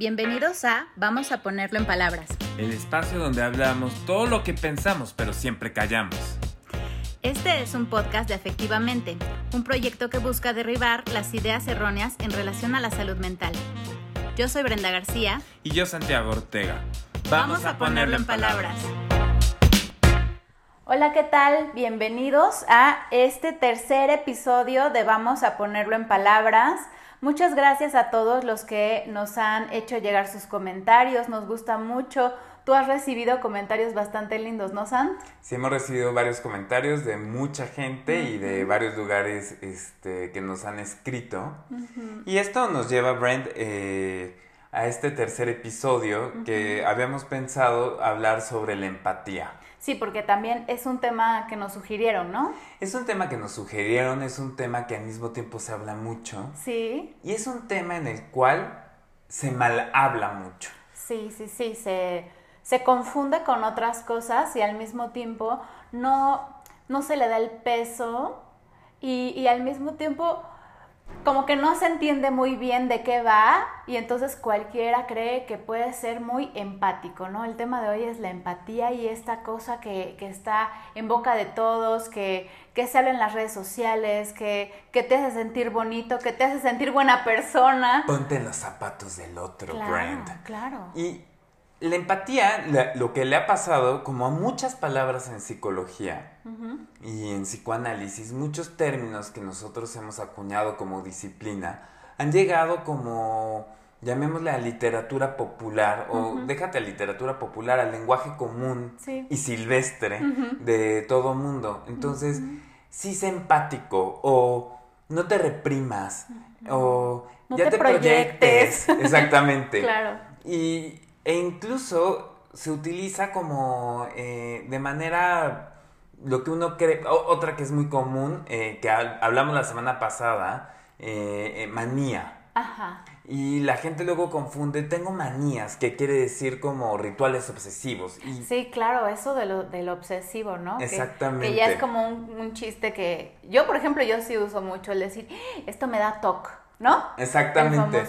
Bienvenidos a Vamos a ponerlo en palabras. El espacio donde hablamos todo lo que pensamos pero siempre callamos. Este es un podcast de Efectivamente, un proyecto que busca derribar las ideas erróneas en relación a la salud mental. Yo soy Brenda García. Y yo Santiago Ortega. Vamos, a, ponerlo, en palabras. Hola, ¿qué tal? Bienvenidos a este tercer episodio de Vamos a ponerlo en palabras. Muchas gracias a todos los que nos han hecho llegar sus comentarios, nos gusta mucho. Tú has recibido comentarios bastante lindos, ¿no, San? Sí, hemos recibido varios comentarios de mucha gente y de varios lugares este, que nos han escrito. Y esto nos lleva, Brent, eh, a este tercer episodio que habíamos pensado hablar sobre la empatía. Sí, porque también es un tema que nos sugirieron, ¿no? Es un tema que nos sugirieron, es un tema que al mismo tiempo se habla mucho. Sí. Y es un tema en el cual se mal habla mucho. Sí, sí, sí, se, se confunde con otras cosas y al mismo tiempo no, no se le da el peso y, y al mismo tiempo como que no se entiende muy bien de qué va y entonces cualquiera cree que puede ser muy empático, ¿no? El tema de hoy es la empatía y esta cosa que, está en boca de todos, que, que se habla en las redes sociales, que, que, te hace sentir bonito, que te hace sentir buena persona. Ponte en los zapatos del otro, claro, Claro. Y la empatía, lo que le ha pasado, como a muchas palabras en psicología y en psicoanálisis, muchos términos que nosotros hemos acuñado como disciplina han llegado como, llamémosle a literatura popular, o déjate a literatura popular, al lenguaje común y silvestre de todo mundo. Entonces, sí sé empático, o no te reprimas, o ya te, proyectes. Exactamente. claro. Y e incluso se utiliza como eh, de manera, lo que uno cree, otra que es muy común, eh, que hablamos la semana pasada, eh, manía. Ajá. Y la gente luego confunde, tengo manías, que quiere decir como rituales obsesivos. Y... Sí, claro, eso de lo, de lo obsesivo, ¿no? Exactamente. Que, ya es como un, un, chiste que yo, por ejemplo, yo sí uso mucho el decir, esto me da toque. ¿No? Exactamente.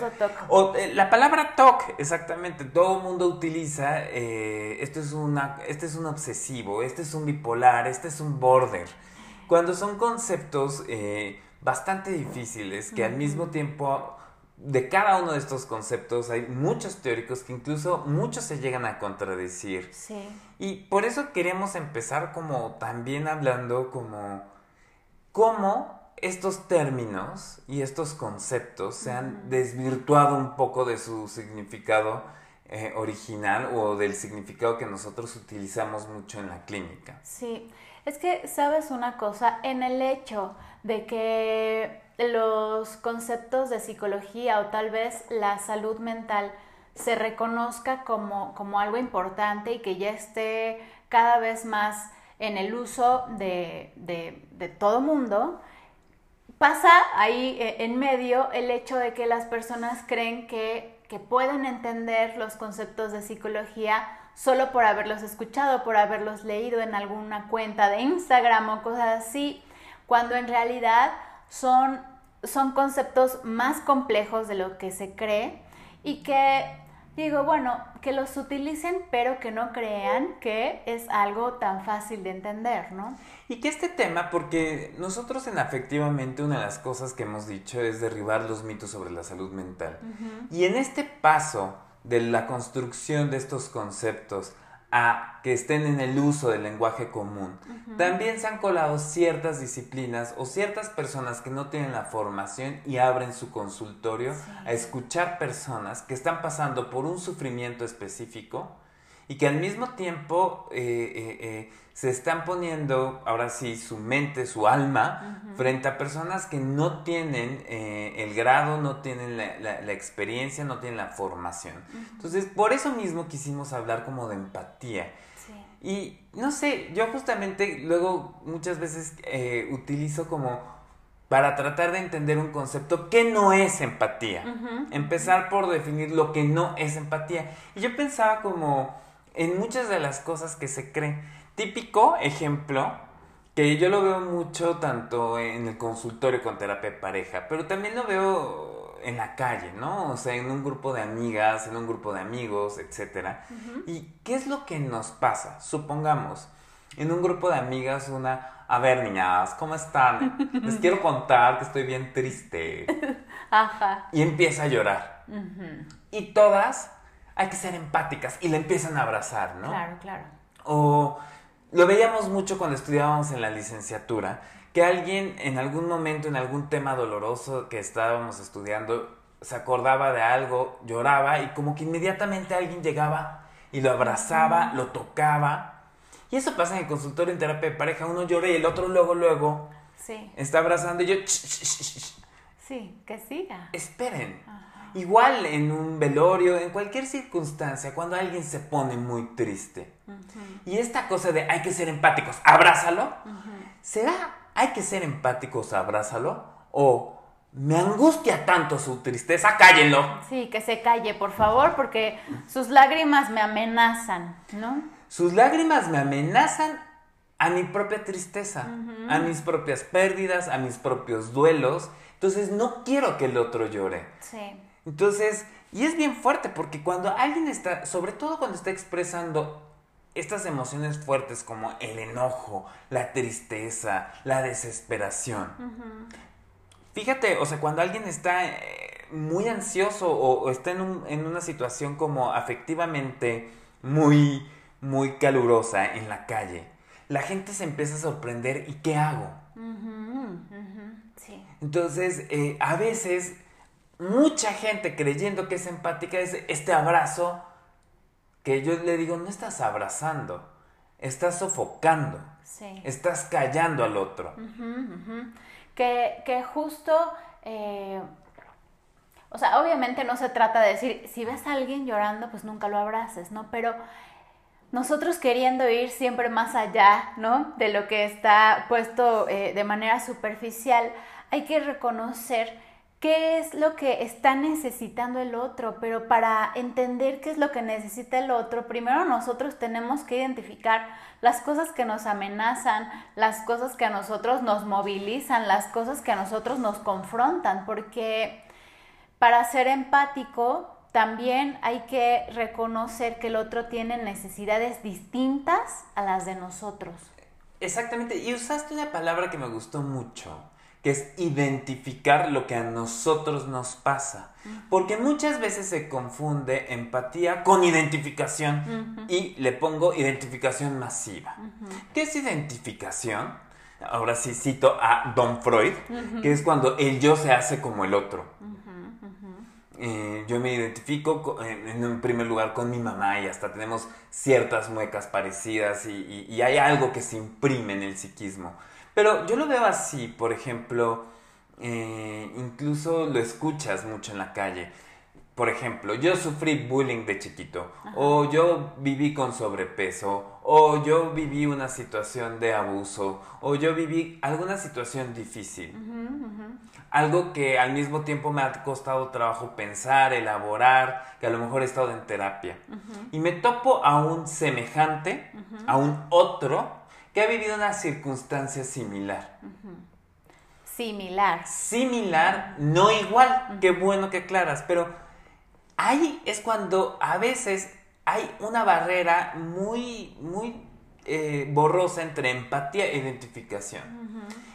O, eh, la palabra TOC, exactamente, todo el mundo utiliza, eh, esto es una, este es un obsesivo, este es un bipolar, este es un border. Cuando son conceptos eh, bastante difíciles que al mismo tiempo de cada uno de estos conceptos hay muchos teóricos que incluso muchos se llegan a contradecir. Sí. Y por eso queremos empezar como también hablando como cómo estos términos y estos conceptos se han desvirtuado un poco de su significado eh, original o del significado que nosotros utilizamos mucho en la clínica. Sí, es que sabes una cosa, en el hecho de que los conceptos de psicología o tal vez la salud mental se reconozca como, como algo importante y que ya esté cada vez más en el uso de, de, de todo mundo, pasa ahí eh, en medio el hecho de que las personas creen que, pueden entender los conceptos de psicología solo por haberlos escuchado, por haberlos leído en alguna cuenta de Instagram o cosas así, cuando en realidad son, son conceptos más complejos de lo que se cree y que digo, bueno, que los utilicen, pero que no crean que es algo tan fácil de entender, ¿no? Y que este tema, porque nosotros en Afectivamente una de las cosas que hemos dicho es derribar los mitos sobre la salud mental. Y en este paso de la construcción de estos conceptos a que estén en el uso del lenguaje común. También se han colado ciertas disciplinas o ciertas personas que no tienen la formación y abren su consultorio a escuchar personas que están pasando por un sufrimiento específico y que al mismo tiempo eh, eh, eh, se están poniendo, ahora sí, su mente, su alma, frente a personas que no tienen el grado, no tienen la, experiencia, no tienen la formación. Entonces, por eso mismo quisimos hablar como de empatía. Y no sé, yo justamente luego muchas veces utilizo como para tratar de entender un concepto que no es empatía. Empezar por definir lo que no es empatía. Y yo pensaba como en muchas de las cosas que se creen. Típico ejemplo, que yo lo veo mucho tanto en el consultorio con terapia de pareja, pero también lo veo en la calle, ¿no? O sea, en un grupo de amigas, en un grupo de amigos, etc. ¿Y qué es lo que nos pasa? Supongamos, en un grupo de amigas, una, a ver, niñas, ¿cómo están? Les quiero contar que estoy bien triste. Ajá. Y empieza a llorar. Y todas hay que ser empáticas y le empiezan a abrazar, ¿no? Claro, claro. O lo veíamos mucho cuando estudiábamos en la licenciatura, que alguien en algún momento, en algún tema doloroso que estábamos estudiando, se acordaba de algo, lloraba y como que inmediatamente alguien llegaba y lo abrazaba, lo tocaba. Y eso pasa en el consultorio en terapia de pareja, uno llora y el otro luego, luego Sí, está abrazando y yo... Sí, que siga. Esperen. Igual en un velorio, en cualquier circunstancia, cuando alguien se pone muy triste. Y esta cosa de hay que ser empáticos, abrázalo. ¿Será hay que ser empáticos, abrázalo? ¿O me angustia tanto su tristeza, cállenlo? Sí, que se calle, por favor, porque sus lágrimas me amenazan, ¿no? Sus lágrimas me amenazan a mi propia tristeza, a mis propias pérdidas, a mis propios duelos. Entonces no quiero que el otro llore. Sí. Entonces, y es bien fuerte porque cuando alguien está, sobre todo cuando está expresando estas emociones fuertes como el enojo, la tristeza, la desesperación. Fíjate, o sea, cuando alguien está eh, muy ansioso o, o está en, un- en una situación como afectivamente muy, muy calurosa en la calle, la gente se empieza a sorprender ¿y qué hago? Sí. Entonces, eh, a veces, mucha gente creyendo que es empática es este abrazo que yo le digo, no estás abrazando, estás sofocando, Sí. estás callando al otro. Que, que justo, eh, o sea, obviamente no se trata de decir, si ves a alguien llorando, pues nunca lo abraces, ¿no? Pero nosotros queriendo ir siempre más allá, ¿no? De lo que está puesto eh, de manera superficial, hay que reconocer qué es lo que está necesitando el otro, pero para entender qué es lo que necesita el otro, primero nosotros tenemos que identificar las cosas que nos amenazan, las cosas que a nosotros nos movilizan, las cosas que a nosotros nos confrontan, porque para ser empático también hay que reconocer que el otro tiene necesidades distintas a las de nosotros. Exactamente, y usaste una palabra que me gustó mucho, que es identificar lo que a nosotros nos pasa. Porque muchas veces se confunde empatía con identificación y le pongo identificación masiva. ¿Qué es identificación? Ahora sí cito a Don Freud, que es cuando el yo se hace como el otro. Eh, yo me identifico co- en, primer lugar con mi mamá y hasta tenemos ciertas muecas parecidas y, y- y hay algo que se imprime en el psiquismo. Pero yo lo veo así, por ejemplo, eh, incluso lo escuchas mucho en la calle. Por ejemplo, yo sufrí bullying de chiquito, o yo viví con sobrepeso, o yo viví una situación de abuso, o yo viví alguna situación difícil. Algo que al mismo tiempo me ha costado trabajo pensar, elaborar, que a lo mejor he estado en terapia. Y me topo a un semejante, a un otro, que ha vivido una circunstancia similar. Similar. Similar, no igual, qué bueno que aclaras, pero ahí es cuando a veces hay una barrera muy, muy eh, borrosa entre empatía e identificación.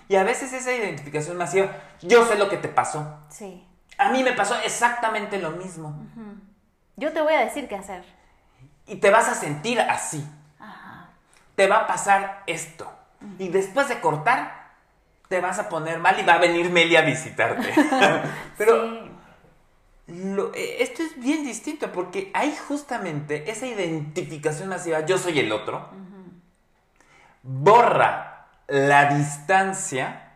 Y a veces esa identificación masiva, yo sé lo que te pasó. Sí. A mí me pasó exactamente lo mismo. Yo te voy a decir qué hacer. Y te vas a sentir así. Te va a pasar esto. Y después de cortar, te vas a poner mal y va a venir Meli a visitarte. Pero Sí. lo- eh, esto es bien distinto porque hay justamente esa identificación masiva, yo soy el otro, borra la distancia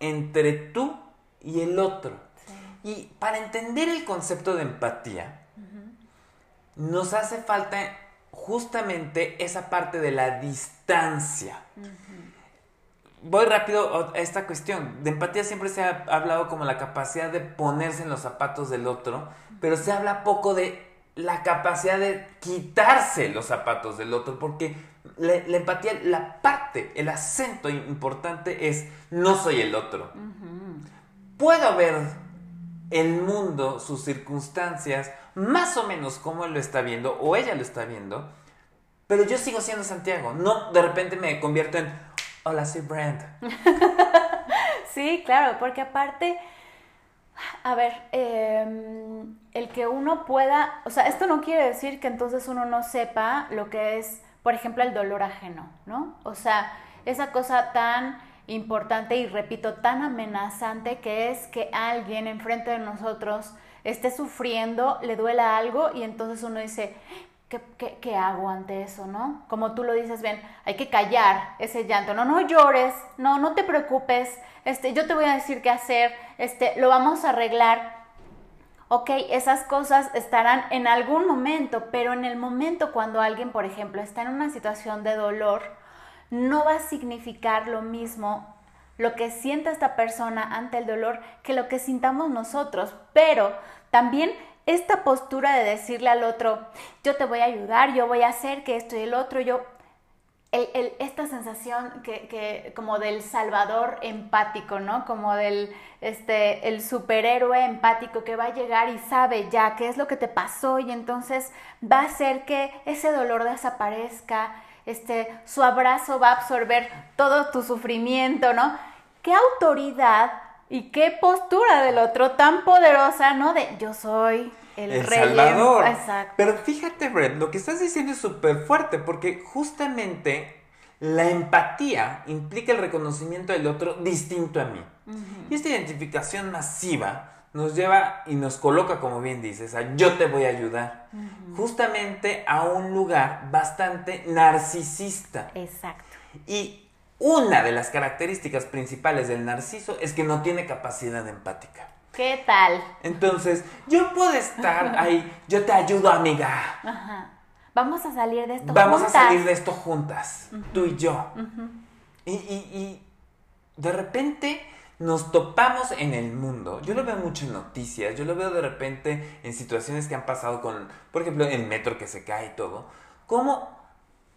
entre tú y el otro. Y para entender el concepto de empatía, nos hace falta justamente esa parte de la distancia. Voy rápido a esta cuestión. De empatía siempre se ha hablado como la capacidad de ponerse en los zapatos del otro, pero se habla poco de la capacidad de quitarse los zapatos del otro, porque la, la empatía, la parte, el acento importante es no soy el otro. Puedo ver el mundo, sus circunstancias, más o menos como él lo está viendo o ella lo está viendo, pero yo sigo siendo Santiago. No, de repente me convierto en, hola, soy Brand. sí, claro, porque aparte, a ver, em, el que uno pueda, o sea, esto no quiere decir que entonces uno no sepa lo que es, por ejemplo, el dolor ajeno, ¿no? O sea, esa cosa tan importante y repito, tan amenazante que es que alguien enfrente de nosotros esté sufriendo, le duela algo y entonces uno dice, ¿qué, qué, hago ante eso, no? Como tú lo dices, bien, hay que callar ese llanto, no, no llores, no, no te preocupes, este, yo te voy a decir qué hacer, este, lo vamos a arreglar. Ok, esas cosas estarán en algún momento, pero en el momento cuando alguien, por ejemplo, está en una situación de dolor, no va a significar lo mismo lo que sienta esta persona ante el dolor que lo que sintamos nosotros, pero también esta postura de decirle al otro, yo te voy a ayudar, yo voy a hacer que esto y el otro, yo, esta sensación que, como del salvador empático, ¿no? Como del este, el superhéroe empático que va a llegar y sabe ya qué es lo que te pasó y entonces va a hacer que ese dolor desaparezca, este, su abrazo va a absorber todo tu sufrimiento, ¿no? ¿Qué autoridad y qué postura del otro tan poderosa, ¿no? De yo soy el, el rey. Salvador. Exacto. Pero fíjate, Brett, lo que estás diciendo es súper fuerte porque justamente la empatía implica el reconocimiento del otro distinto a mí. Y esta identificación masiva nos lleva y nos coloca, como bien dices, a yo te voy a ayudar, justamente a un lugar bastante narcisista. Exacto. Y una de las características principales del narciso es que no tiene capacidad empática. ¿Qué tal? Entonces, yo puedo estar ahí, yo te ayudo, amiga. Ajá. Vamos a salir de esto Vamos juntas. Vamos a salir de esto juntas, tú y yo. y, y, y de repente nos topamos en el mundo. Yo lo veo mucho en noticias, yo lo veo de repente en situaciones que han pasado con, por ejemplo, el metro que se cae y todo. ¿Cómo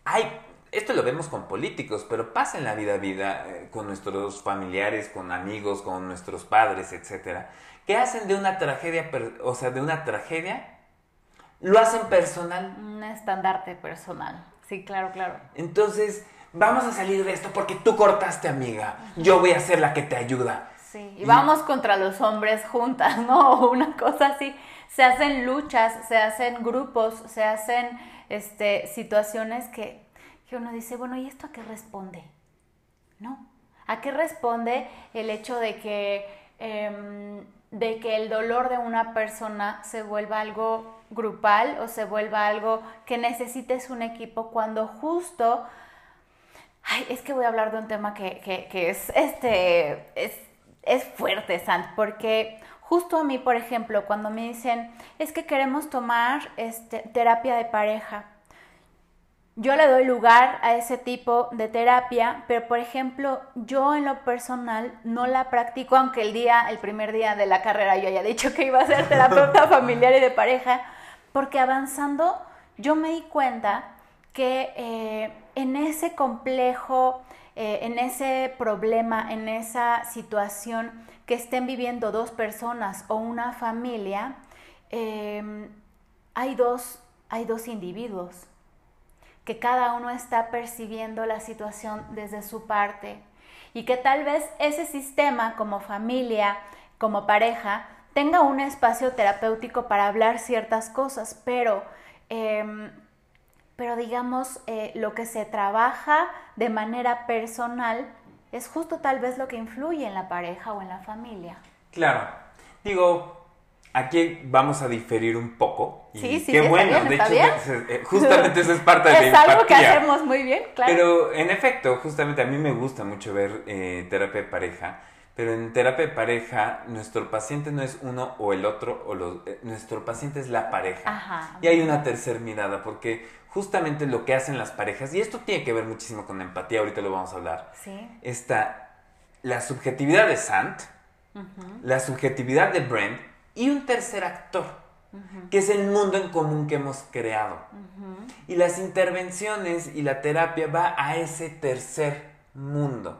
hay... Esto lo vemos con políticos, pero pasa en la vida vida eh, con nuestros familiares, con amigos, con nuestros padres, etcétera, que hacen de una tragedia, o sea, de una tragedia, lo hacen personal. Un estandarte personal. Sí, claro, claro. Entonces, vamos a salir de esto porque tú cortaste, amiga. Yo voy a ser la que te ayuda. Sí, y, vamos contra los hombres juntas, ¿no? Una cosa así. Se hacen luchas, se hacen grupos, se hacen este, situaciones que, que uno dice, bueno, ¿y esto a qué responde? ¿No? ¿A qué responde el hecho de que, em, de que el dolor de una persona se vuelva algo grupal o se vuelva algo que necesites un equipo cuando justo Ay, es que voy a hablar de un tema que, es, este, es, fuerte, Sant, porque justo a mí, por ejemplo, cuando me dicen, es que queremos tomar este, terapia de pareja, yo le doy lugar a ese tipo de terapia, pero por ejemplo, yo en lo personal no la practico, aunque el día, el primer día de la carrera yo haya dicho que iba a ser terapeuta familiar y de pareja, porque avanzando yo me di cuenta que eh, en ese complejo, eh, en ese problema, en esa situación que estén viviendo dos personas o una familia, em, hay, dos, hay dos individuos que cada uno está percibiendo la situación desde su parte y que tal vez ese sistema como familia, como pareja, tenga un espacio terapéutico para hablar ciertas cosas, pero em, pero digamos, eh, lo que se trabaja de manera personal es justo tal vez lo que influye en la pareja o en la familia. Claro, digo, aquí vamos a diferir un poco. Y sí, sí, qué bueno, de hecho, eh, justamente eso es parte de Es algo que hacemos muy bien, claro. Pero en efecto, justamente a mí me gusta mucho ver eh, terapia de pareja pero en terapia de pareja, nuestro paciente no es uno o el otro, o los, eh, nuestro paciente es la pareja. Y hay una tercera mirada, porque justamente lo que hacen las parejas, y esto tiene que ver muchísimo con la empatía, ahorita lo vamos a hablar, está la subjetividad de Sant, la subjetividad de Brent y un tercer actor, que es el mundo en común que hemos creado. Y las intervenciones y la terapia va a ese tercer mundo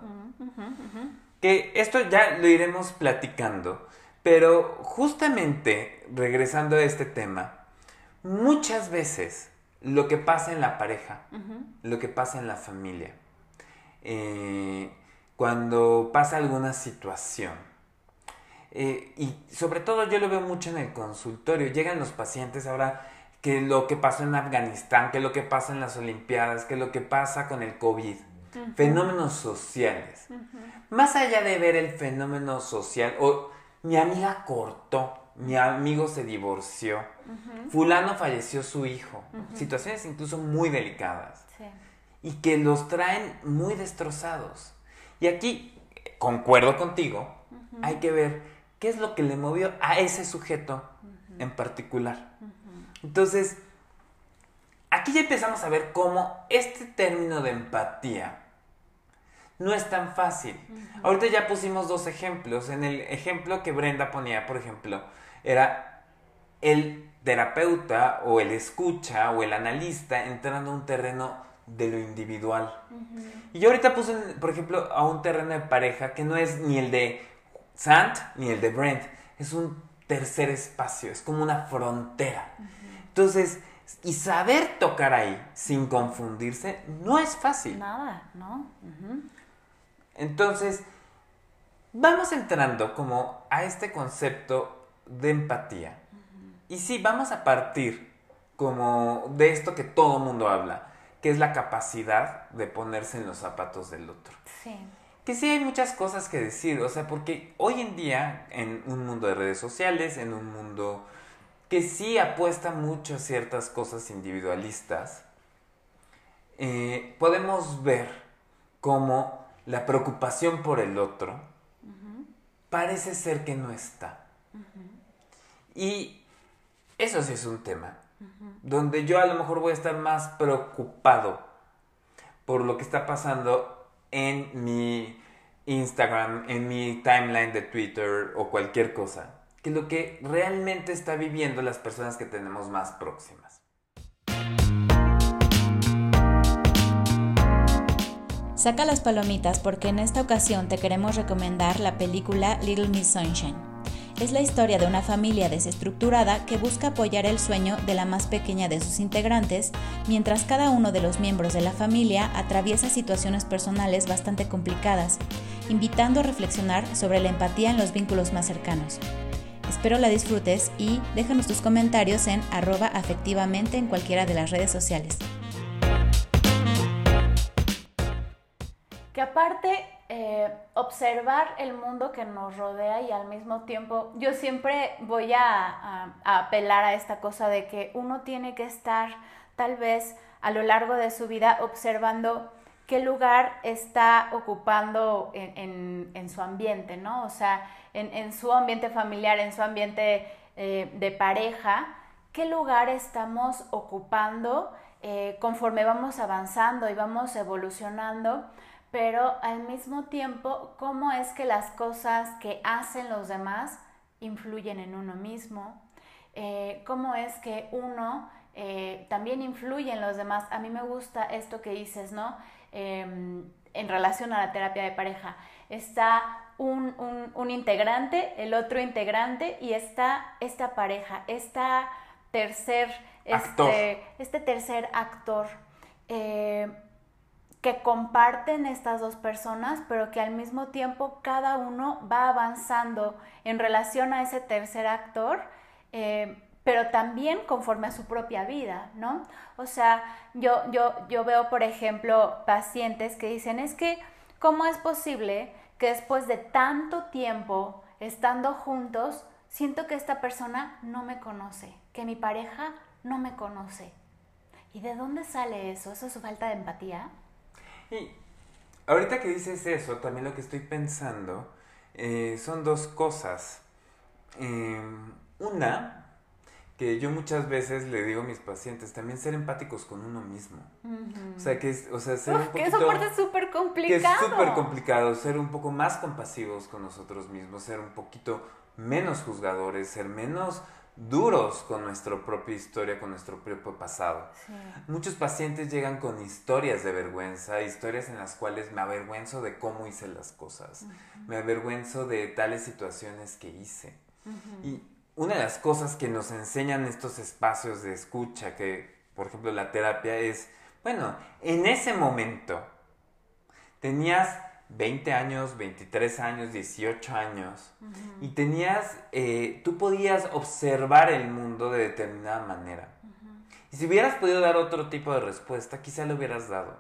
que esto ya lo iremos platicando, Pero justamente, regresando a este tema, muchas veces lo que pasa en la pareja, lo que pasa en la familia, eh, cuando pasa alguna situación, eh, y sobre todo yo lo veo mucho en el consultorio, llegan los pacientes ahora que lo que pasó en Afganistán, que lo que pasa en las Olimpiadas, que lo que pasa con el COVID, fenómenos sociales. Más allá de ver el fenómeno social, o mi amiga cortó, mi amigo se divorció, fulano falleció su hijo, situaciones incluso muy delicadas. Y que los traen muy destrozados. Y aquí, concuerdo contigo, hay que ver qué es lo que le movió a ese sujeto en particular. Entonces, aquí ya empezamos a ver cómo este término de empatía no es tan fácil. Ahorita ya pusimos dos ejemplos. En el ejemplo que Brenda ponía, por ejemplo, era el terapeuta o el escucha o el analista entrando a un terreno de lo individual. Y yo ahorita puse, por ejemplo, a un terreno de pareja que no es ni el de Sant ni el de Brent, es un tercer espacio, es como una frontera. Entonces, y saber tocar ahí sin confundirse no es fácil. Nada, ¿no? Entonces, vamos entrando como a este concepto de empatía. Y sí, vamos a partir como de esto que todo mundo habla, que es la capacidad de ponerse en los zapatos del otro. Sí. Que sí hay muchas cosas que decir, o sea, porque hoy en día, en un mundo de redes sociales, en un mundo que sí apuesta mucho a ciertas cosas individualistas, eh, podemos ver cómo la preocupación por el otro parece ser que no está. Y eso sí es un tema, donde yo a lo mejor voy a estar más preocupado por lo que está pasando en mi Instagram, en mi timeline de Twitter o cualquier cosa, que lo que realmente está viviendo las personas que tenemos más próximas. Saca las palomitas porque en esta ocasión te queremos recomendar la película Little Miss Sunshine. Es la historia de una familia desestructurada que busca apoyar el sueño de la más pequeña de sus integrantes, mientras cada uno de los miembros de la familia atraviesa situaciones personales bastante complicadas, invitando a reflexionar sobre la empatía en los vínculos más cercanos. Espero la disfrutes y déjanos tus comentarios en arroba afectivamente en cualquiera de las redes sociales. Que aparte, eh, observar el mundo que nos rodea y al mismo tiempo, yo siempre voy a, apelar a esta cosa de que uno tiene que estar tal vez a lo largo de su vida observando qué lugar está ocupando en, su ambiente, ¿no? O sea, en, su ambiente familiar, en su ambiente eh, de pareja, qué lugar estamos ocupando eh, conforme vamos avanzando y vamos evolucionando pero al mismo tiempo, cómo es que las cosas que hacen los demás influyen en uno mismo, eh, cómo es que uno eh, también influye en los demás. A mí me gusta esto que dices, ¿no? Em, en relación a la terapia de pareja. Está un, integrante, el otro integrante y está esta pareja, esta tercer, Este, este tercer actor. Eh, que comparten estas dos personas, pero que al mismo tiempo cada uno va avanzando en relación a ese tercer actor, eh, pero también conforme a su propia vida, ¿no? O sea, yo, yo, yo veo, por ejemplo, pacientes que dicen, es que, ¿cómo es posible que después de tanto tiempo estando juntos, siento que esta persona no me conoce, que mi pareja no me conoce? ¿Y de dónde sale eso? ¿Eso es su falta de empatía? Y ahorita que dices eso, también lo que estoy pensando eh, son dos cosas. Em, una, que yo muchas veces le digo a mis pacientes, también ser empáticos con uno mismo. O sea, que es, o sea, ser un poquito... Que parte es súper complicado. Que es súper complicado, ser un poco más compasivos con nosotros mismos, ser un poquito menos juzgadores, ser menos duros con nuestra propia historia, con nuestro propio pasado. Muchos pacientes llegan con historias de vergüenza, historias en las cuales me avergüenzo de cómo hice las cosas, me avergüenzo de tales situaciones que hice. Y una de las cosas que nos enseñan estos espacios de escucha, que por ejemplo la terapia es, bueno, en ese momento tenías 20 años, 23 años, 18 años, y tenías, eh, tú podías observar el mundo de determinada manera. Y si hubieras podido dar otro tipo de respuesta, quizá lo hubieras dado.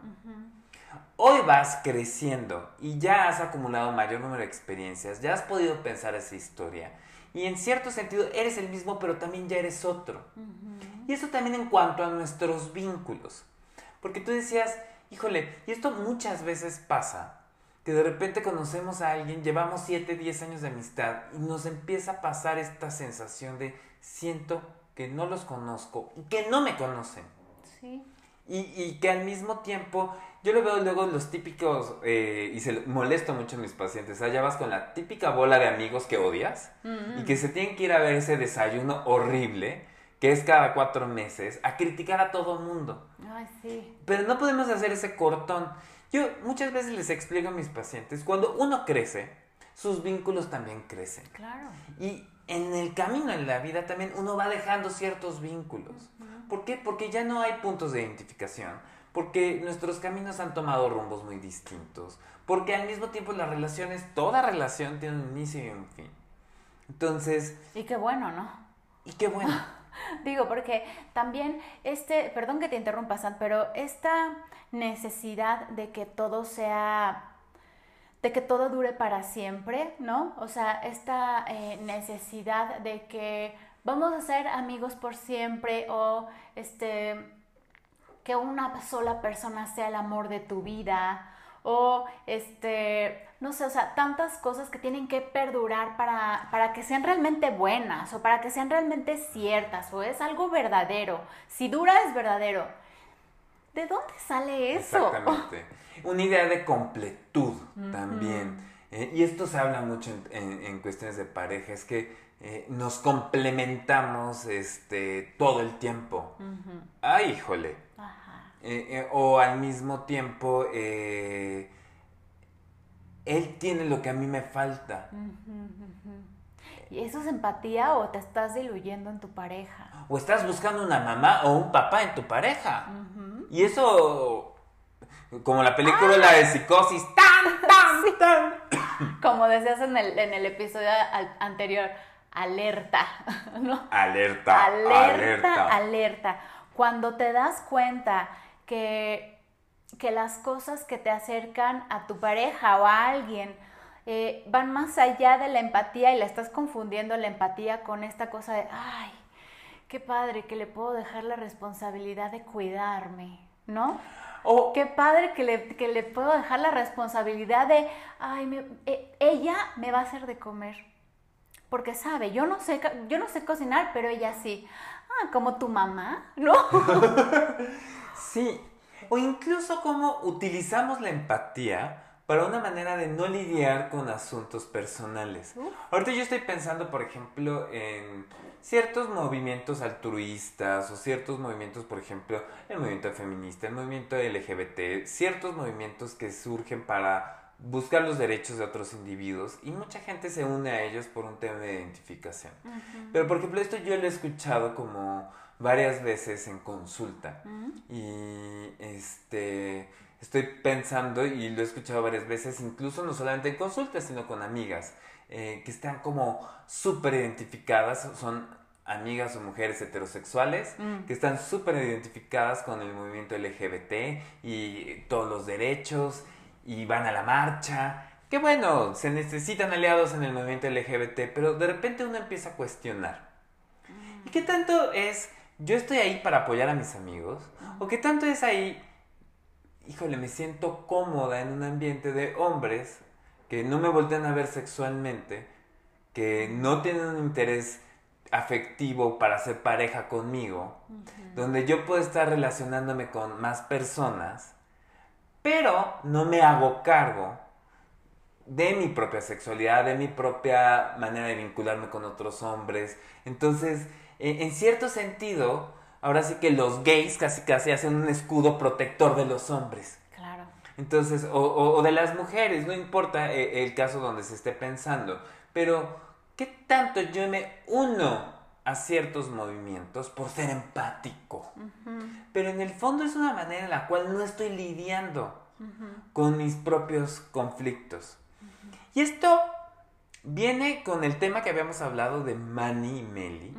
Hoy vas creciendo y ya has acumulado mayor número de experiencias, ya has podido pensar esa historia. Y en cierto sentido eres el mismo, pero también ya eres otro. Y eso también en cuanto a nuestros vínculos. Porque tú decías, híjole, y esto muchas veces pasa, que de repente conocemos a alguien, llevamos 7, 10 años de amistad y nos empieza a pasar esta sensación de siento que no los conozco y que no me conocen. Sí. Y, y que al mismo tiempo, yo lo veo luego los típicos, eh, y se molesto mucho a mis pacientes, allá vas con la típica bola de amigos que odias y que se tienen que ir a ver ese desayuno horrible que es cada cuatro meses, a criticar a todo mundo. Ay, sí. Pero no podemos hacer ese cortón. Yo muchas veces les explico a mis pacientes, cuando uno crece, sus vínculos también crecen. Claro. Y en el camino en la vida también uno va dejando ciertos vínculos. ¿Por qué? Porque ya no hay puntos de identificación. Porque nuestros caminos han tomado rumbos muy distintos. Porque al mismo tiempo las relaciones, toda relación tiene un inicio y un fin. Entonces... Y qué bueno, ¿no? Y qué bueno. Digo, porque también este, perdón que te interrumpa, Sam, pero esta necesidad de que todo sea, de que todo dure para siempre, ¿no? O sea, esta eh, necesidad de que vamos a ser amigos por siempre o este, que una sola persona sea el amor de tu vida o este, no sé, o sea, tantas cosas que tienen que perdurar para, para que sean realmente buenas o para que sean realmente ciertas o es algo verdadero. Si dura es verdadero. ¿De dónde sale eso? Exactamente. Una idea de completud también. Eh, y esto se habla mucho en, cuestiones de pareja, es que eh, nos complementamos este, todo el tiempo. Ay, híjole. Eh, eh, o al mismo tiempo, eh, él tiene lo que a mí me falta. ¿Y eso es empatía o te estás diluyendo en tu pareja? O estás buscando una mamá o un papá en tu pareja. Y eso, como la película la de psicosis, tan, tan, tan. Como decías en el, en el episodio anterior, alerta, ¿no? Alerta, alerta, alerta. alerta. Cuando te das cuenta que, que las cosas que te acercan a tu pareja o a alguien eh, van más allá de la empatía y la estás confundiendo la empatía con esta cosa de, ay, qué padre que le puedo dejar la responsabilidad de cuidarme, ¿no? O qué padre que le, que le, puedo dejar la responsabilidad de, ay, eh, ella me va a hacer de comer. Porque sabe, yo no sé, yo no sé cocinar, pero ella sí. Ah, como tu mamá, ¿no? Sí, o incluso cómo utilizamos la empatía para una manera de no lidiar con asuntos personales. Ahorita yo estoy pensando, por ejemplo, en ciertos movimientos altruistas o ciertos movimientos, por ejemplo, el movimiento feminista, el movimiento LGBT, ciertos movimientos que surgen para buscar los derechos de otros individuos y mucha gente se une a ellos por un tema de identificación. Pero, por ejemplo, esto yo lo he escuchado como varias veces en consulta. Y este estoy pensando, y lo he escuchado varias veces, incluso no solamente en consulta, sino con amigas, eh, que están como súper identificadas, son amigas o mujeres heterosexuales, mm. que están súper identificadas con el movimiento LGBT y todos los derechos, y van a la marcha. Que bueno, se necesitan aliados en el movimiento LGBT, pero de repente uno empieza a cuestionar. ¿Y qué tanto es yo estoy ahí para apoyar a mis amigos, o qué tanto es ahí, híjole, me siento cómoda en un ambiente de hombres que no me voltean a ver sexualmente, que no tienen un interés afectivo para ser pareja conmigo, donde yo puedo estar relacionándome con más personas, pero no me hago cargo de mi propia sexualidad, de mi propia manera de vincularme con otros hombres. Entonces, en, cierto sentido, ahora sí que los gays casi casi hacen un escudo protector de los hombres. Claro. Entonces, o, de las mujeres, no importa eh, el caso donde se esté pensando, pero ¿qué tanto yo me uno a ciertos movimientos por ser empático? Pero en el fondo es una manera en la cual no estoy lidiando con mis propios conflictos. Y esto viene con el tema que habíamos hablado de Manny y Meli.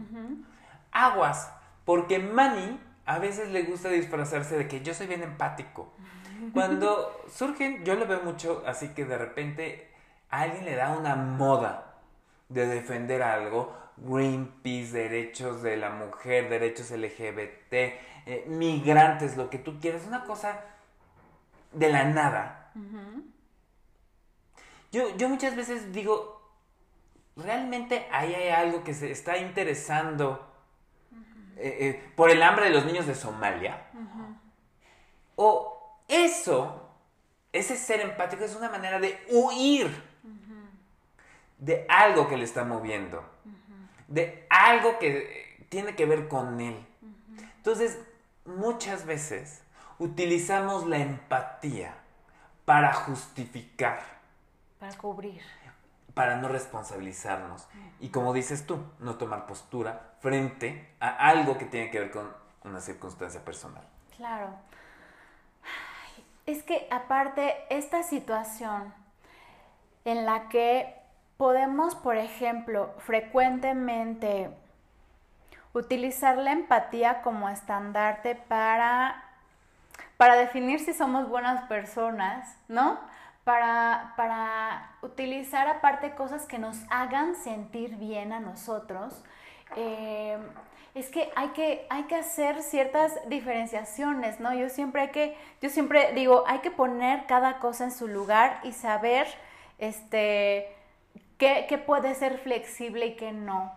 Aguas, porque Manny a veces le gusta disfrazarse de que yo soy bien empático. Cuando surgen, yo lo veo mucho, así que de repente a alguien le da una moda de defender algo, Greenpeace, derechos de la mujer, derechos LGBT, eh, migrantes, lo que tú quieras, una cosa de la nada. yo, yo muchas veces digo, realmente ahí hay algo que se está interesando eh, eh, por el hambre de los niños de Somalia. O eso, ese ser empático es una manera de huir de algo que le está moviendo, de algo que tiene que ver con él. Entonces, muchas veces utilizamos la empatía para justificar. Para cubrir. Para no responsabilizarnos. Y como dices tú, no tomar postura frente a algo que tiene que ver con una circunstancia personal. Claro. Es que aparte, esta situación en la que podemos, por ejemplo, frecuentemente utilizar la empatía como estandarte para para definir si somos buenas personas, ¿no? Para, para utilizar aparte cosas que nos hagan sentir bien a nosotros. Eh, es que hay, que hay que hacer ciertas diferenciaciones, ¿no? Yo siempre hay que, yo siempre digo, hay que poner cada cosa en su lugar y saber este, qué, qué puede ser flexible y qué no.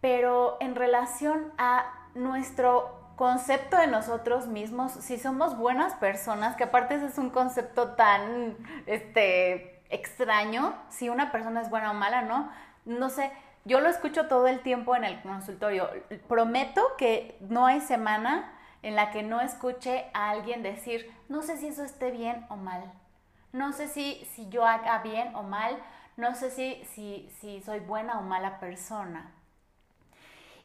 Pero en relación a nuestro concepto de nosotros mismos, si somos buenas personas, que aparte ese es un concepto tan este, extraño, si una persona es buena o mala, ¿no? No sé, yo lo escucho todo el tiempo en el consultorio. Prometo que no hay semana en la que no escuche a alguien decir, no sé si eso esté bien o mal, no sé si, si yo haga bien o mal, no sé si, si, si soy buena o mala persona.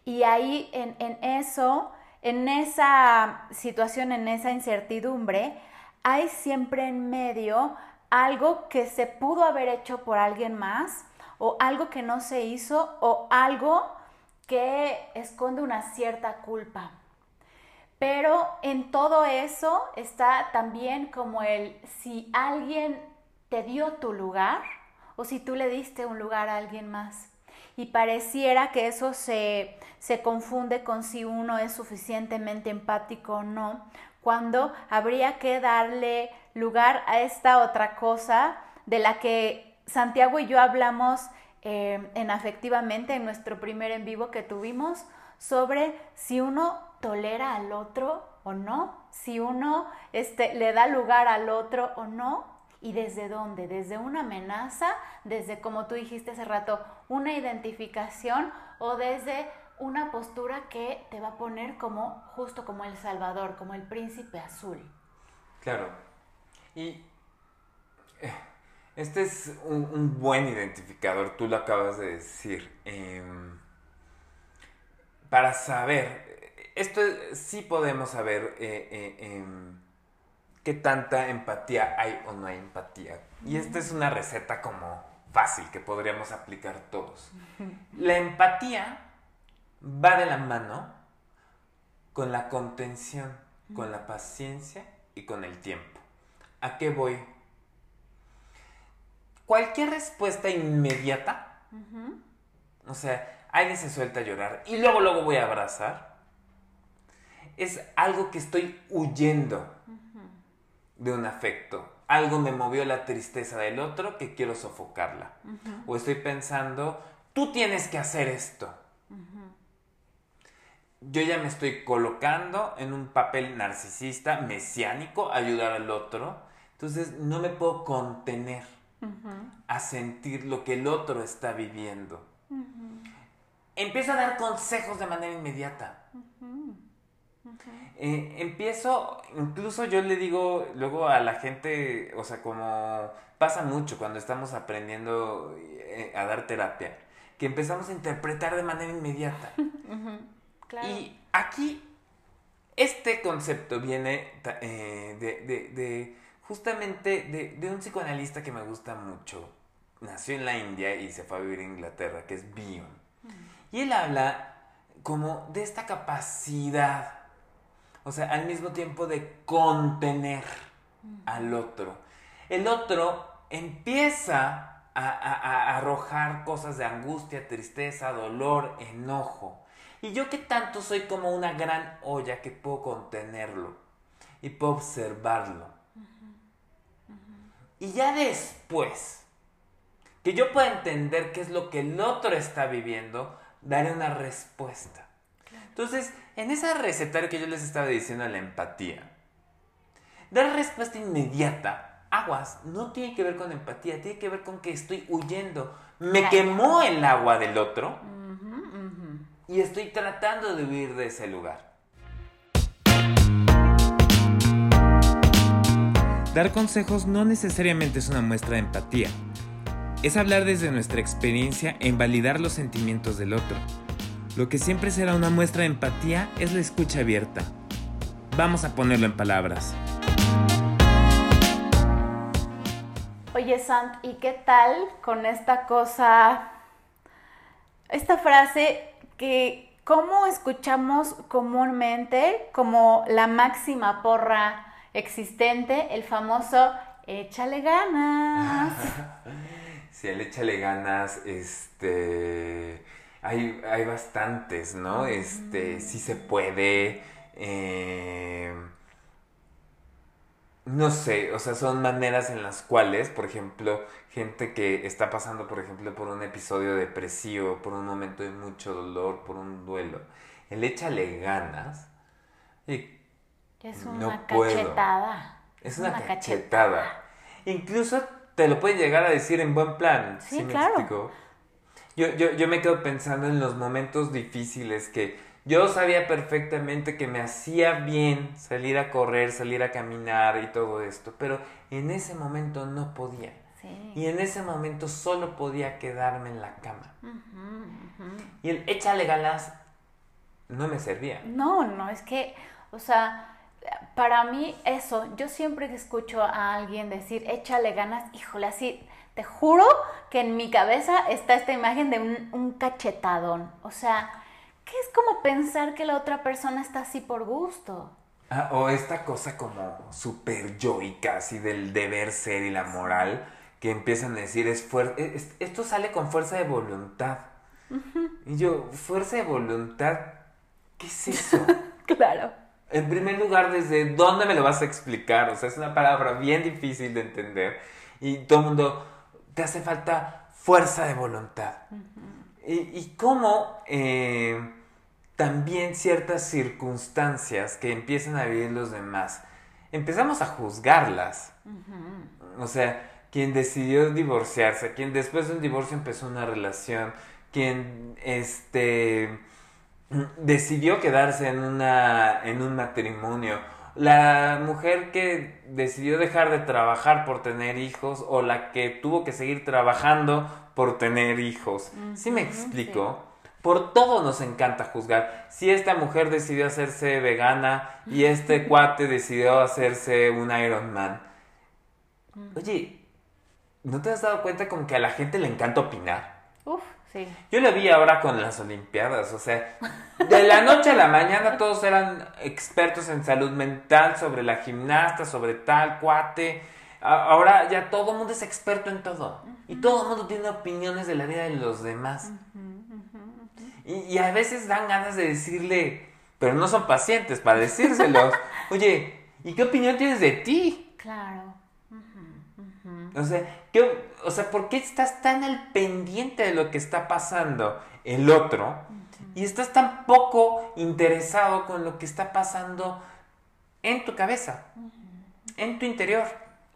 Y ahí en, en eso en esa situación, en esa incertidumbre, hay siempre en medio algo que se pudo haber hecho por alguien más o algo que no se hizo o algo que esconde una cierta culpa. Pero en todo eso está también como el si alguien te dio tu lugar o si tú le diste un lugar a alguien más y pareciera que eso se, confunde con si uno es suficientemente empático o no, cuando habría que darle lugar a esta otra cosa de la que Santiago y yo hablamos eh, en afectivamente en nuestro primer en vivo que tuvimos sobre si uno tolera al otro o no, si uno este, le da lugar al otro o no, ¿Y desde dónde? Desde una amenaza, desde, como tú dijiste hace rato, una identificación o desde una postura que te va a poner como justo como el Salvador, como el príncipe azul. Claro. Y eh, este es un, buen identificador, tú lo acabas de decir. Em, para saber, esto sí podemos saber eh, eh, em, qué tanta empatía hay o no hay empatía. Y esta es una receta como fácil que podríamos aplicar todos. La empatía va de la mano con la contención, con la paciencia y con el tiempo. ¿A qué voy? Cualquier respuesta inmediata, o sea, alguien se suelta a llorar y luego luego voy a abrazar, es algo que estoy huyendo de un afecto. Algo me movió la tristeza del otro que quiero sofocarla. O estoy pensando, tú tienes que hacer esto. Yo ya me estoy colocando en un papel narcisista, mesiánico, ayudar al otro. Entonces no me puedo contener a sentir lo que el otro está viviendo. Empiezo a dar consejos de manera inmediata. Eh, empiezo, incluso yo le digo luego a la gente, o sea, como pasa mucho cuando estamos aprendiendo eh, a dar terapia, que empezamos a interpretar de manera inmediata. Y aquí, este concepto viene eh, de, justamente de, un psicoanalista que me gusta mucho. Nació en la India y se fue a vivir a Inglaterra, que es Bion. Y él habla como de esta capacidad, o sea, al mismo tiempo de contener al otro. El otro empieza a, arrojar cosas de angustia, tristeza, dolor, enojo. Y yo que tanto soy como una gran olla que puedo contenerlo y puedo observarlo. Y ya después, que yo pueda entender qué es lo que el otro está viviendo, daré una respuesta. Entonces, en esa recetario que yo les estaba diciendo, la empatía, dar respuesta inmediata, aguas, no tiene que ver con empatía, tiene que ver con que estoy huyendo. Me quemó el agua del otro y estoy tratando de huir de ese lugar. Dar consejos no necesariamente es una muestra de empatía. Es hablar desde nuestra experiencia en validar los sentimientos del otro. Lo que siempre será una muestra de empatía es la escucha abierta. Vamos a ponerlo en palabras. Oye, Sant, ¿y qué tal con esta cosa, esta frase que, ¿cómo escuchamos comúnmente como la máxima porra existente, el famoso échale ganas? sí, el échale ganas, este, hay, hay bastantes, ¿no? Este, sí se puede, eh, no sé, o sea, son maneras en las cuales, por ejemplo, gente que está pasando, por ejemplo, por un episodio depresivo, por un momento de mucho dolor, por un duelo, el échale ganas y es una cachetada. Es una, cachetada. Incluso te lo pueden llegar a decir en buen plan. Sí, claro. Yo, yo, yo me quedo pensando en los momentos difíciles que yo sabía perfectamente que me hacía bien salir a correr, salir a caminar y todo esto, pero en ese momento no podía. Y en ese momento solo podía quedarme en la cama. Y el échale ganas no me servía. No, no, es que, o sea, para mí eso, yo siempre que escucho a alguien decir échale ganas, híjole, así, te juro que en mi cabeza está esta imagen de un, cachetadón. O sea, que es como pensar que la otra persona está así por gusto. Ah, o esta cosa como súper yoica, así del deber ser y la moral, que empiezan a decir, es, es esto sale con fuerza de voluntad. Y yo, fuerza de voluntad, ¿qué es eso? claro. En primer lugar, ¿desde dónde me lo vas a explicar? O sea, es una palabra bien difícil de entender. Y todo el mundo, te hace falta fuerza de voluntad. y, y, cómo eh, también ciertas circunstancias que empiezan a vivir los demás, empezamos a juzgarlas. O sea, quien decidió divorciarse, quien después de un divorcio empezó una relación, quien este decidió quedarse en, una, en un matrimonio, la mujer que decidió dejar de trabajar por tener hijos o la que tuvo que seguir trabajando por tener hijos. ¿Sí me explico? Por todo nos encanta juzgar. Si esta mujer decidió hacerse vegana y este cuate decidió hacerse un Iron Man. Oye, ¿no te has dado cuenta como que a la gente le encanta opinar? Uf. Yo lo vi ahora con las Olimpiadas, o sea, de la noche a la mañana todos eran expertos en salud mental, sobre la gimnasta, sobre tal cuate. Ahora ya todo el mundo es experto en todo. Y todo el mundo tiene opiniones de la vida de los demás. Y, a veces dan ganas de decirle, pero no son pacientes para decírselos. Oye, ¿y qué opinión tienes de ti? Claro. O sea, ¿qué, o sea, ¿por qué estás tan al pendiente de lo que está pasando el otro? Y estás tan poco interesado con lo que está pasando en tu cabeza, en tu interior.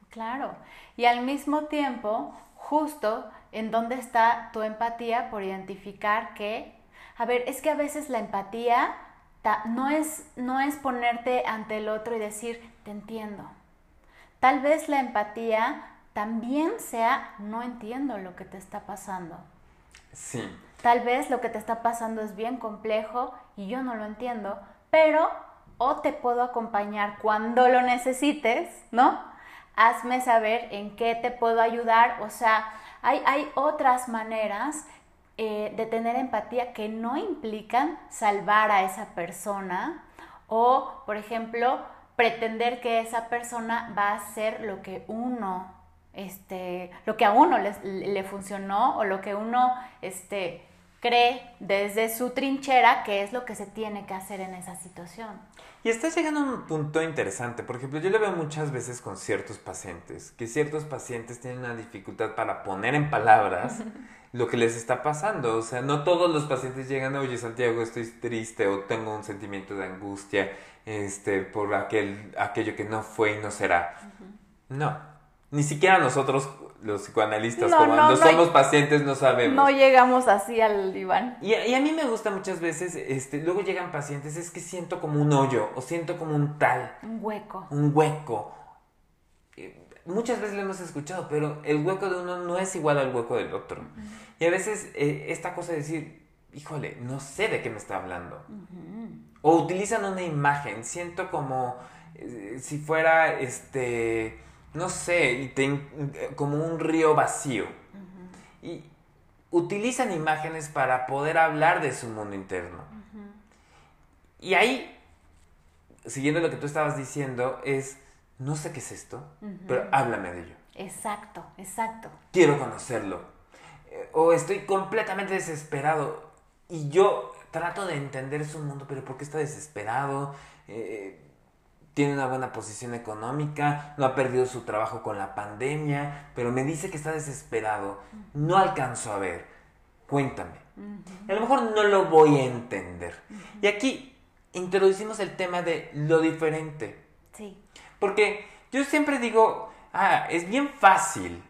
Claro. Y al mismo tiempo, justo en dónde está tu empatía por identificar que, a ver, es que a veces la empatía no es, no es ponerte ante el otro y decir, te entiendo. Tal vez la empatía también sea no entiendo lo que te está pasando. Sí, Tal vez lo que te está pasando es bien complejo y yo no lo entiendo, pero o te puedo acompañar cuando lo necesites, ¿no? Hazme saber en qué te puedo ayudar, o sea, hay, hay otras maneras eh, de tener empatía que no implican salvar a esa persona o, por ejemplo, pretender que esa persona va a hacer lo que uno, este, lo que a uno le, le funcionó o lo que uno, este, cree desde su trinchera que es lo que se tiene que hacer en esa situación. Y está llegando a un punto interesante. Por ejemplo, yo lo veo muchas veces con ciertos pacientes, que ciertos pacientes tienen una dificultad para poner en palabras lo que les está pasando. O sea, no todos los pacientes llegan, oye Santiago, estoy triste o tengo un sentimiento de angustia este, por aquel, aquello que no fue y no será. No, ni siquiera nosotros los psicoanalistas, cuando somos pacientes, no sabemos. No llegamos así al diván. Y, y, a mí me gusta muchas veces, este, luego llegan pacientes, es que siento como un hoyo, o siento como un tal. Un hueco. Un hueco. Muchas veces lo hemos escuchado, pero el hueco de uno no es igual al hueco del otro. Y a veces eh, esta cosa de decir, híjole, no sé de qué me está hablando. O utilizan una imagen, siento como eh, si fuera, este, no sé, y eh, como un río vacío. Y utilizan imágenes para poder hablar de su mundo interno. Y ahí, siguiendo lo que tú estabas diciendo, es, no sé qué es esto, pero háblame de ello. Exacto, exacto. Quiero conocerlo. Eh, o estoy completamente desesperado y yo trato de entender su mundo, pero ¿por qué está desesperado? Eh, tiene una buena posición económica, no ha perdido su trabajo con la pandemia, pero me dice que está desesperado. No alcanzo a ver. Cuéntame. A lo mejor no lo voy a entender. Y aquí introducimos el tema de lo diferente. Sí. Porque yo siempre digo, ah, es bien fácil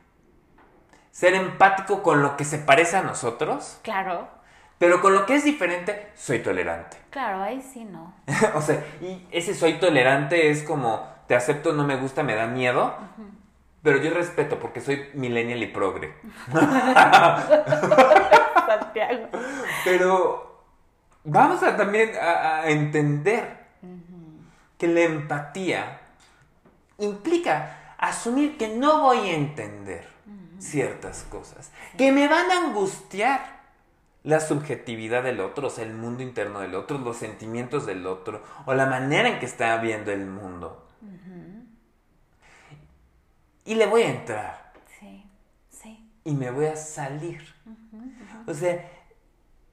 ser empático con lo que se parece a nosotros. Claro. Pero con lo que es diferente, soy tolerante. Claro, ahí sí no. o sea, y ese soy tolerante es como, te acepto, no me gusta, me da miedo, pero yo respeto porque soy millennial y progre. Santiago. Pero vamos a también a, entender que la empatía implica asumir que no voy a entender ciertas cosas, que me van a angustiar la subjetividad del otro, o sea, el mundo interno del otro, los sentimientos del otro, o la manera en que está viendo el mundo. Y le voy a entrar. Sí, sí. Y me voy a salir. O sea,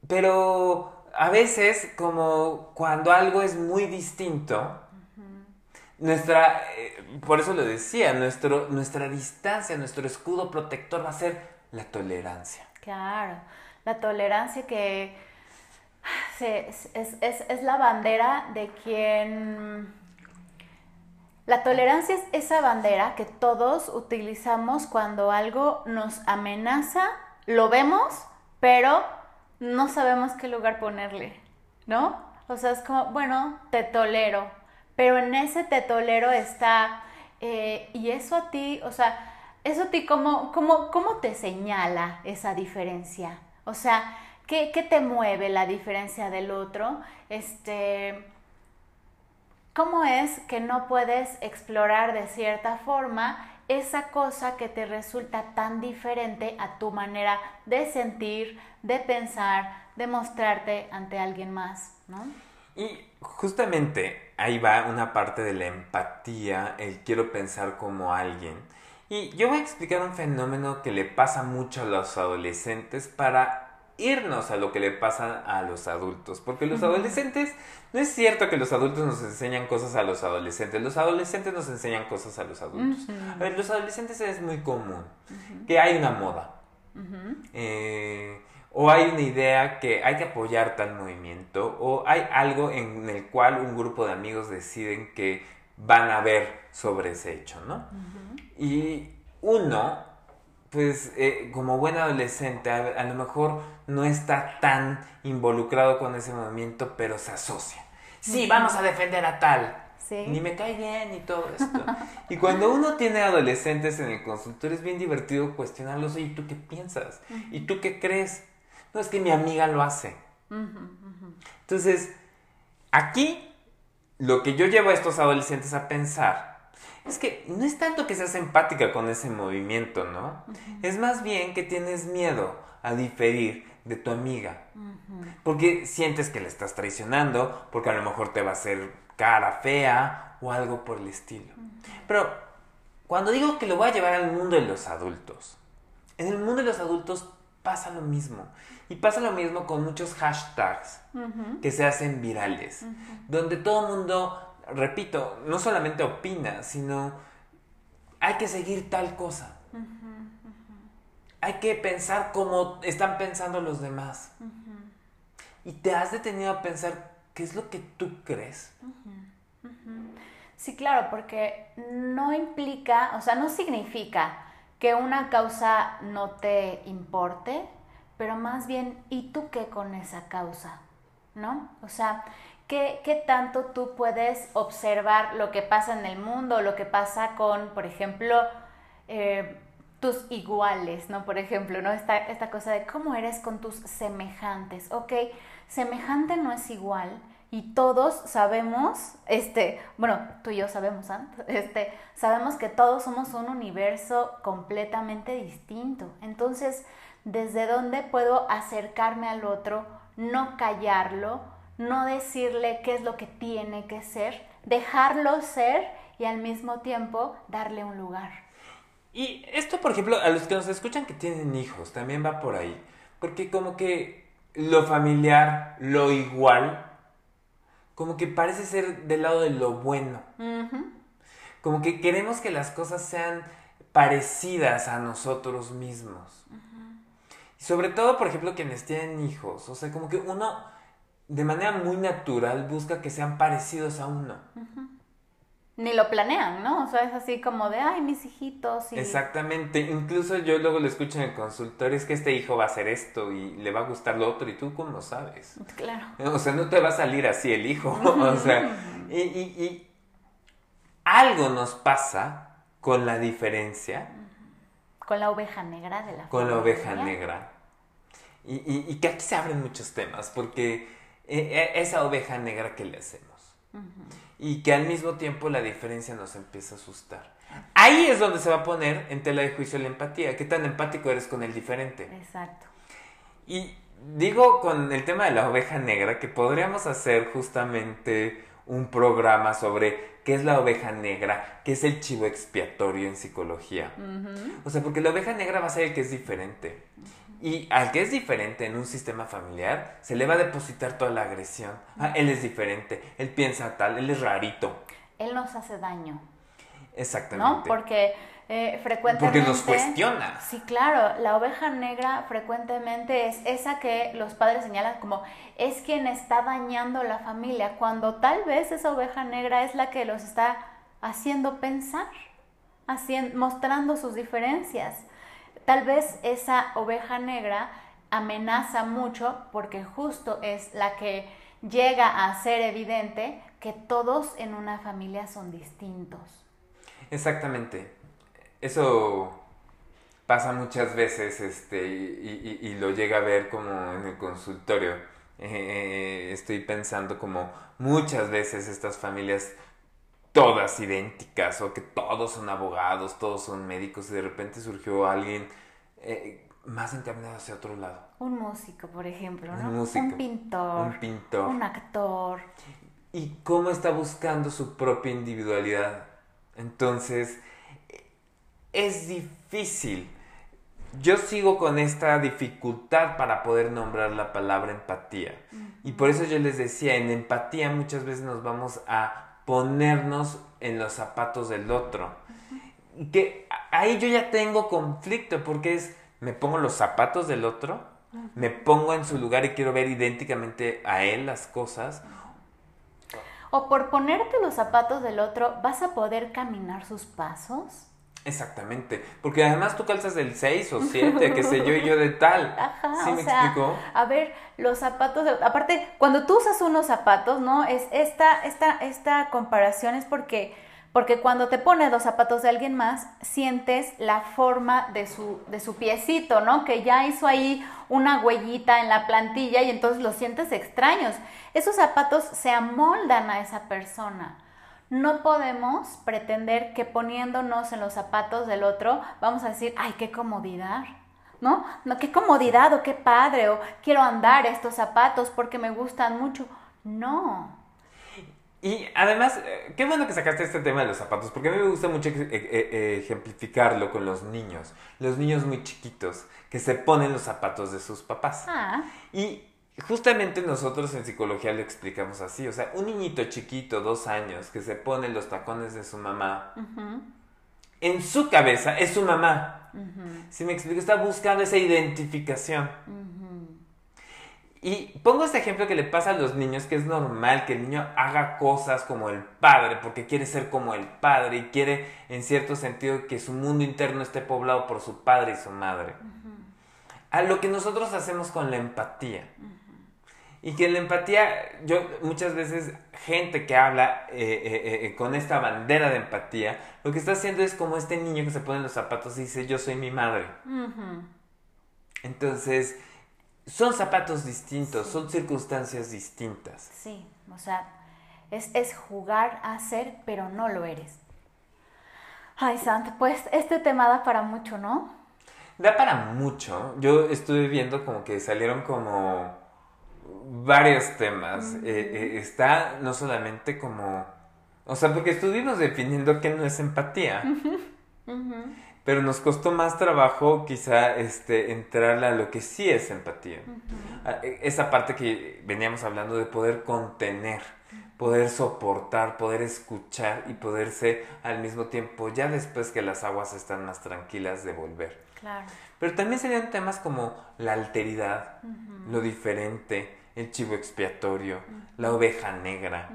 pero a veces, como cuando algo es muy distinto, nuestra, eh, por eso lo decía, nuestro, nuestra distancia, nuestro escudo protector va a ser la tolerancia. Claro la tolerancia que es, es, la bandera de quien... La tolerancia es esa bandera que todos utilizamos cuando algo nos amenaza, lo vemos, pero no sabemos qué lugar ponerle, ¿no? O sea, es como, bueno, te tolero, pero en ese te tolero está, eh, y eso a ti, o sea, eso a ti, ¿cómo, cómo, cómo te señala esa diferencia? O sea, ¿qué, te mueve la diferencia del otro? Este, ¿Cómo es que no puedes explorar de cierta forma esa cosa que te resulta tan diferente a tu manera de sentir, de pensar, de mostrarte ante alguien más, ¿no? Y justamente ahí va una parte de la empatía, el quiero pensar como alguien y yo voy a explicar un fenómeno que le pasa mucho a los adolescentes para irnos a lo que le pasa a los adultos. Porque los adolescentes, no es cierto que los adultos nos enseñan cosas a los adolescentes, los adolescentes nos enseñan cosas a los adultos. A ver, los adolescentes es muy común que hay una moda. Eh, o hay una idea que hay que apoyar tal movimiento, o hay algo en el cual un grupo de amigos deciden que van a ver sobre ese hecho, ¿no? Y uno, pues eh, como buen adolescente, a, lo mejor no está tan involucrado con ese movimiento, pero se asocia. Sí, vamos a defender a tal. Ni me cae bien y todo esto. y cuando uno tiene adolescentes en el consultorio es bien divertido cuestionarlos. ¿y tú qué piensas? ¿Y tú qué crees? No, es que mi amiga lo hace. Entonces, aquí lo que yo llevo a estos adolescentes a pensar es que no es tanto que seas empática con ese movimiento, ¿no? Es más bien que tienes miedo a diferir de tu amiga. Porque sientes que le estás traicionando, porque a lo mejor te va a hacer cara fea o algo por el estilo. Pero cuando digo que lo voy a llevar al mundo de los adultos, en el mundo de los adultos pasa lo mismo. Y pasa lo mismo con muchos hashtags que se hacen virales, donde todo el mundo, repito, no solamente opina, sino hay que seguir tal cosa. Hay que pensar como están pensando los demás. Y te has detenido a pensar qué es lo que tú crees. Sí, claro, porque no implica, o sea, no significa que una causa no te importe, pero más bien, ¿y tú qué con esa causa? ¿No? O sea, ¿qué, qué tanto tú puedes observar lo que pasa en el mundo, lo que pasa con, por ejemplo, eh, tus iguales, ¿no? Por ejemplo, ¿no? Esta, esta cosa de cómo eres con tus semejantes. Ok, semejante no es igual, y todos sabemos, este, bueno, tú y yo sabemos, antes, este, sabemos que todos somos un universo completamente distinto. Entonces, ¿desde dónde puedo acercarme al otro, no callarlo, no decirle qué es lo que tiene que ser, dejarlo ser y al mismo tiempo darle un lugar? Y esto, por ejemplo, a los que nos escuchan que tienen hijos, también va por ahí. Porque como que lo familiar, lo igual, como que parece ser del lado de lo bueno. Como que queremos que las cosas sean parecidas a nosotros mismos. Sobre todo, por ejemplo, quienes tienen hijos. O sea, como que uno de manera muy natural busca que sean parecidos a uno ni lo planean, ¿no? O sea, es así como de, ay, mis hijitos. Exactamente, incluso yo luego lo escucho en el consultorio, es que este hijo va a hacer esto y le va a gustar lo otro, y tú cómo sabes. Claro. O sea, no te va a salir así el hijo, o sea, y, y, algo nos pasa con la diferencia. Con la oveja negra de la Con la oveja negra. Y, y, que aquí se abren muchos temas, porque eh, esa oveja negra que le hacemos y que al mismo tiempo la diferencia nos empieza a asustar. Ahí es donde se va a poner en tela de juicio la empatía. ¿Qué tan empático eres con el diferente? Exacto. Y digo con el tema de la oveja negra que podríamos hacer justamente un programa sobre qué es la oveja negra, qué es el chivo expiatorio en psicología. O sea, porque la oveja negra va a ser el que es diferente. Y al que es diferente en un sistema familiar, se le va a depositar toda la agresión. Ah, él es diferente, él piensa tal, él es rarito. Él nos hace daño. Exactamente. ¿No? Porque eh, frecuentemente... Porque nos cuestiona. Sí, claro. La oveja negra frecuentemente es esa que los padres señalan como es quien está dañando la familia, cuando tal vez esa oveja negra es la que los está haciendo pensar, haciendo, mostrando sus diferencias. Tal vez esa oveja negra amenaza mucho porque justo es la que llega a ser evidente que todos en una familia son distintos. Exactamente. Eso pasa muchas veces este, y, lo llega a ver como en el consultorio. Eh, estoy pensando como muchas veces estas familias todas idénticas o que todos son abogados, todos son médicos y de repente surgió alguien eh, más encaminado hacia otro lado. Un músico, por ejemplo, ¿no? Un músico. Un pintor. Un pintor. Un actor. Y cómo está buscando su propia individualidad. Entonces, es difícil. Yo sigo con esta dificultad para poder nombrar la palabra empatía. Y por eso yo les decía, en empatía muchas veces nos vamos a ponernos en los zapatos del otro. Que ahí yo ya tengo conflicto porque es, me pongo los zapatos del otro, me pongo en su lugar y quiero ver idénticamente a él las cosas. O por ponerte los zapatos del otro, ¿vas a poder caminar sus pasos? Exactamente, porque además tú calzas del 6 o 7, qué sé yo, y yo de tal. Ajá, ¿Sí me explico? A ver, los zapatos, aparte, cuando tú usas unos zapatos, ¿no? Es esta, esta, esta comparación es porque Porque cuando te pone los zapatos de alguien más, sientes la forma de su, de su piecito, ¿no? Que ya hizo ahí una huellita en la plantilla y entonces los sientes extraños. Esos zapatos se amoldan a esa persona. No podemos pretender que poniéndonos en los zapatos del otro vamos a decir, ay, qué comodidad. ¿No? no qué comodidad o qué padre o quiero andar estos zapatos porque me gustan mucho. No, y además, eh, qué bueno que sacaste este tema de los zapatos, porque a mí me gusta mucho eh, eh, ejemplificarlo con los niños, los niños muy chiquitos que se ponen los zapatos de sus papás. Ah. Y justamente nosotros en psicología lo explicamos así, o sea, un niñito chiquito, dos años, que se pone los tacones de su mamá, en su cabeza es su mamá. Si me explico, está buscando esa identificación. Y pongo este ejemplo que le pasa a los niños, que es normal que el niño haga cosas como el padre, porque quiere ser como el padre y quiere en cierto sentido que su mundo interno esté poblado por su padre y su madre. A lo que nosotros hacemos con la empatía. Y que la empatía, yo muchas veces, gente que habla eh, eh, eh, con esta bandera de empatía, lo que está haciendo es como este niño que se pone los zapatos y dice, yo soy mi madre. Entonces, son zapatos distintos, son circunstancias distintas. Sí, o sea, es, jugar a ser, pero no lo eres. Ay, Santa, pues este tema da para mucho, ¿no? Da para mucho. Yo estuve viendo como que salieron como varios temas. Eh, eh, está no solamente como... O sea, porque estuvimos definiendo qué no es empatía. pero nos costó más trabajo quizá este, entrar a lo que sí es empatía. E, esa parte que veníamos hablando de poder contener, poder soportar, poder escuchar y poderse al mismo tiempo, ya después que las aguas están más tranquilas, devolver. Claro. Pero también serían temas como la alteridad, lo diferente, el chivo expiatorio, la oveja negra.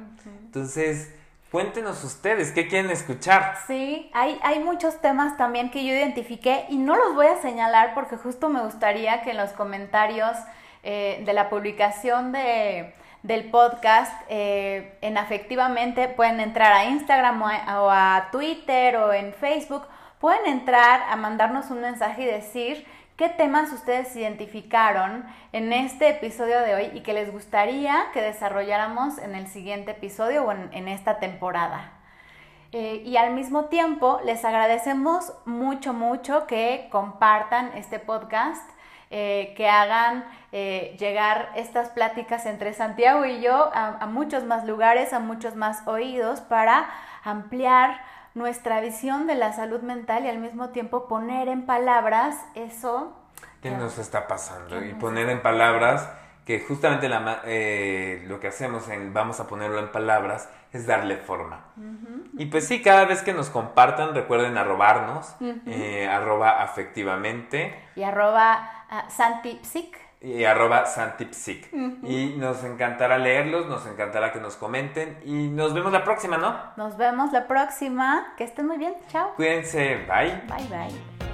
Entonces, Cuéntenos ustedes, ¿qué quieren escuchar? Sí, hay, hay muchos temas también que yo identifiqué y no los voy a señalar porque justo me gustaría que en los comentarios eh, de la publicación de, del podcast eh, en Afectivamente pueden entrar a Instagram o a Twitter o en Facebook, pueden entrar a mandarnos un mensaje y decir qué temas ustedes identificaron en este episodio de hoy y que les gustaría que desarrolláramos en el siguiente episodio o en, esta temporada. Eh, y al mismo tiempo les agradecemos mucho, mucho que compartan este podcast, eh, que hagan eh, llegar estas pláticas entre Santiago y yo a muchos más lugares, a muchos más oídos para ampliar nuestra visión de la salud mental y al mismo tiempo poner en palabras eso. ¿Qué nos está pasando? Y poner en palabras que justamente la, eh, lo que hacemos en vamos a ponerlo en palabras es darle forma. Y pues sí, cada vez que nos compartan, recuerden arrobarnos, eh, arroba afectivamente. Y arroba uh, santipsic y arroba santipsic. Y nos encantará leerlos, nos encantará que nos comenten y nos vemos la próxima, ¿no? Nos vemos la próxima. Que estén muy bien. Chao. Cuídense. Bye. Bye, bye.